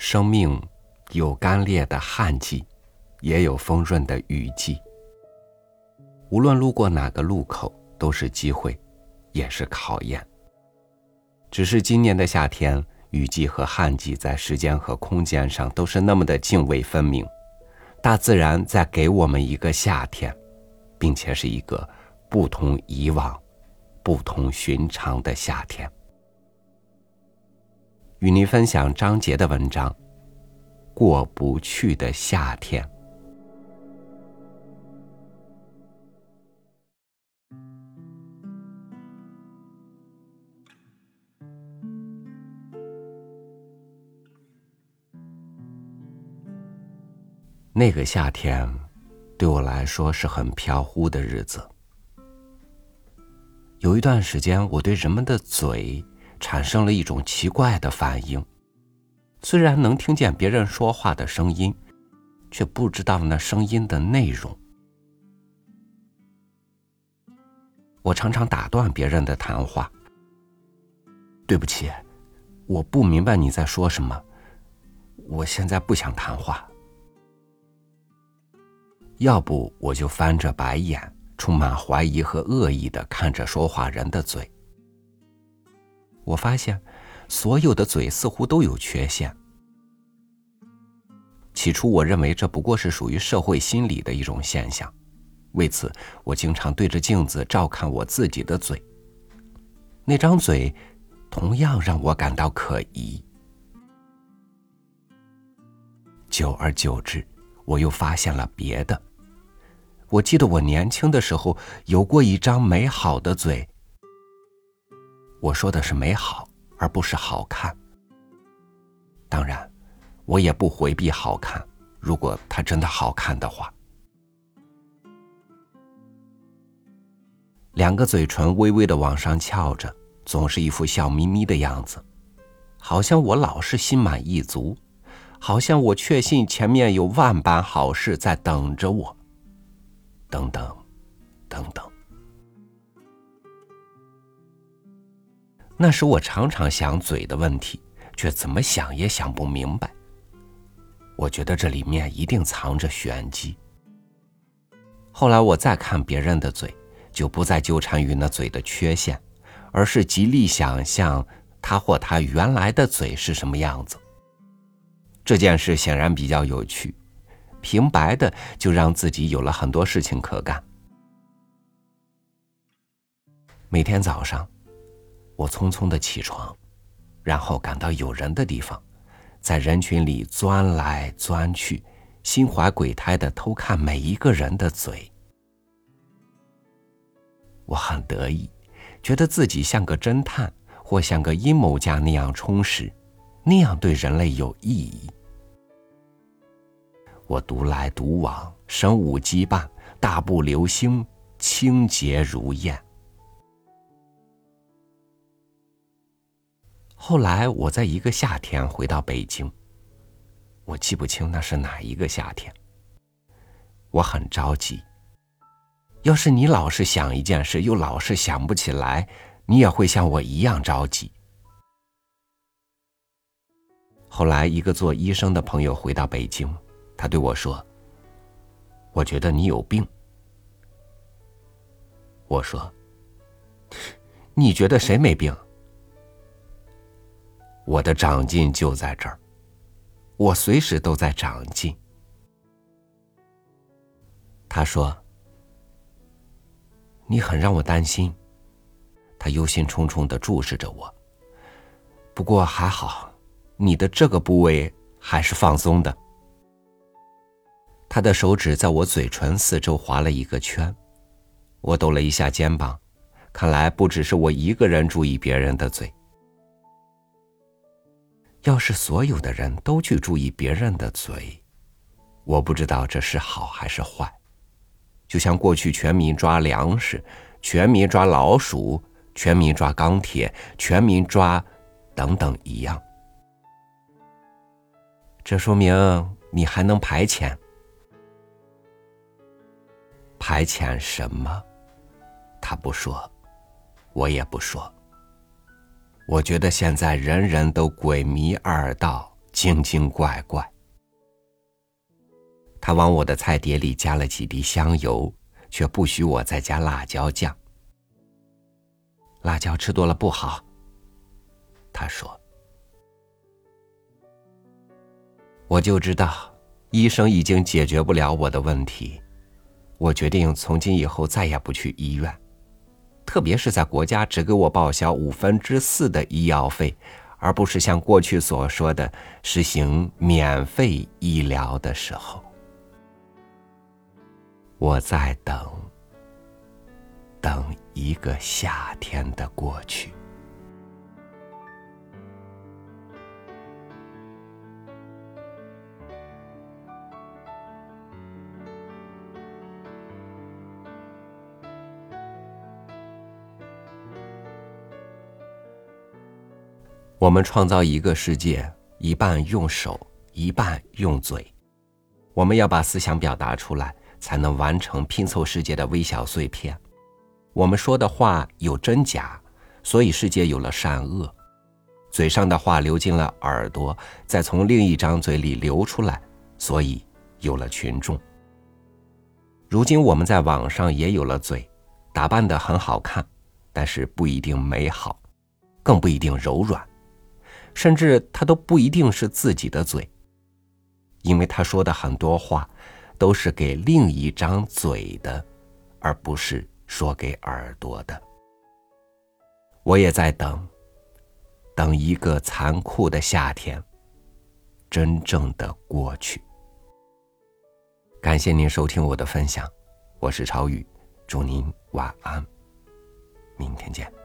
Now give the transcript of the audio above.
生命有干裂的旱季，也有丰润的雨季。无论路过哪个路口，都是机会，也是考验。只是今年的夏天，雨季和旱季在时间和空间上都是那么的泾渭分明。大自然在给我们一个夏天，并且是一个不同以往、不同寻常的夏天。与您分享张杰的文章《过不去的夏天》。那个夏天，对我来说是很飘忽的日子。有一段时间，我对人们的嘴。产生了一种奇怪的反应，虽然能听见别人说话的声音，却不知道那声音的内容。我常常打断别人的谈话。对不起，我不明白你在说什么，我现在不想谈话。要不我就翻着白眼，充满怀疑和恶意的看着说话人的嘴。我发现，所有的嘴似乎都有缺陷。起初，我认为这不过是属于社会心理的一种现象，为此，我经常对着镜子照看我自己的嘴。那张嘴，同样让我感到可疑。久而久之，我又发现了别的。我记得我年轻的时候有过一张美好的嘴。我说的是美好，而不是好看。当然，我也不回避好看。如果它真的好看的话，两个嘴唇微微的往上翘着，总是一副笑眯眯的样子，好像我老是心满意足，好像我确信前面有万般好事在等着我。等等，等等。那时我常常想嘴的问题，却怎么想也想不明白。我觉得这里面一定藏着玄机。后来我再看别人的嘴，就不再纠缠于那嘴的缺陷，而是极力想象他或他原来的嘴是什么样子。这件事显然比较有趣，平白的就让自己有了很多事情可干。每天早上。我匆匆的起床，然后赶到有人的地方，在人群里钻来钻去，心怀鬼胎的偷看每一个人的嘴。我很得意，觉得自己像个侦探或像个阴谋家那样充实，那样对人类有意义。我独来独往，身无羁绊，大步流星，清洁如燕。后来，我在一个夏天回到北京。我记不清那是哪一个夏天。我很着急。要是你老是想一件事，又老是想不起来，你也会像我一样着急。后来，一个做医生的朋友回到北京，他对我说：“我觉得你有病。”我说：“ 你觉得谁没病？”我的长进就在这儿，我随时都在长进。他说：“你很让我担心。”他忧心忡忡的注视着我。不过还好，你的这个部位还是放松的。他的手指在我嘴唇四周划了一个圈，我抖了一下肩膀，看来不只是我一个人注意别人的嘴。要是所有的人都去注意别人的嘴，我不知道这是好还是坏。就像过去全民抓粮食、全民抓老鼠、全民抓钢铁、全民抓等等一样。这说明你还能排遣？排遣什么？他不说，我也不说。我觉得现在人人都鬼迷二道，精精怪怪。他往我的菜碟里加了几滴香油，却不许我再加辣椒酱。辣椒吃多了不好，他说。我就知道，医生已经解决不了我的问题。我决定从今以后再也不去医院，特别是在国家只给我报销五分之四的医药费，而不是像过去所说的实行免费医疗的时候。我在等，等一个夏天的过去。我们创造一个世界，一半用手，一半用嘴。我们要把思想表达出来，才能完成拼凑世界的微小碎片。我们说的话有真假，所以世界有了善恶。嘴上的话流进了耳朵，再从另一张嘴里流出来，所以有了群众。如今我们在网上也有了嘴，打扮的很好看，但是不一定美好，更不一定柔软。甚至他都不一定是自己的嘴，因为他说的很多话都是给另一张嘴的，而不是说给耳朵的。我也在等，等一个残酷的夏天真正的过去。感谢您收听我的分享，我是超宇，祝您晚安，明天见。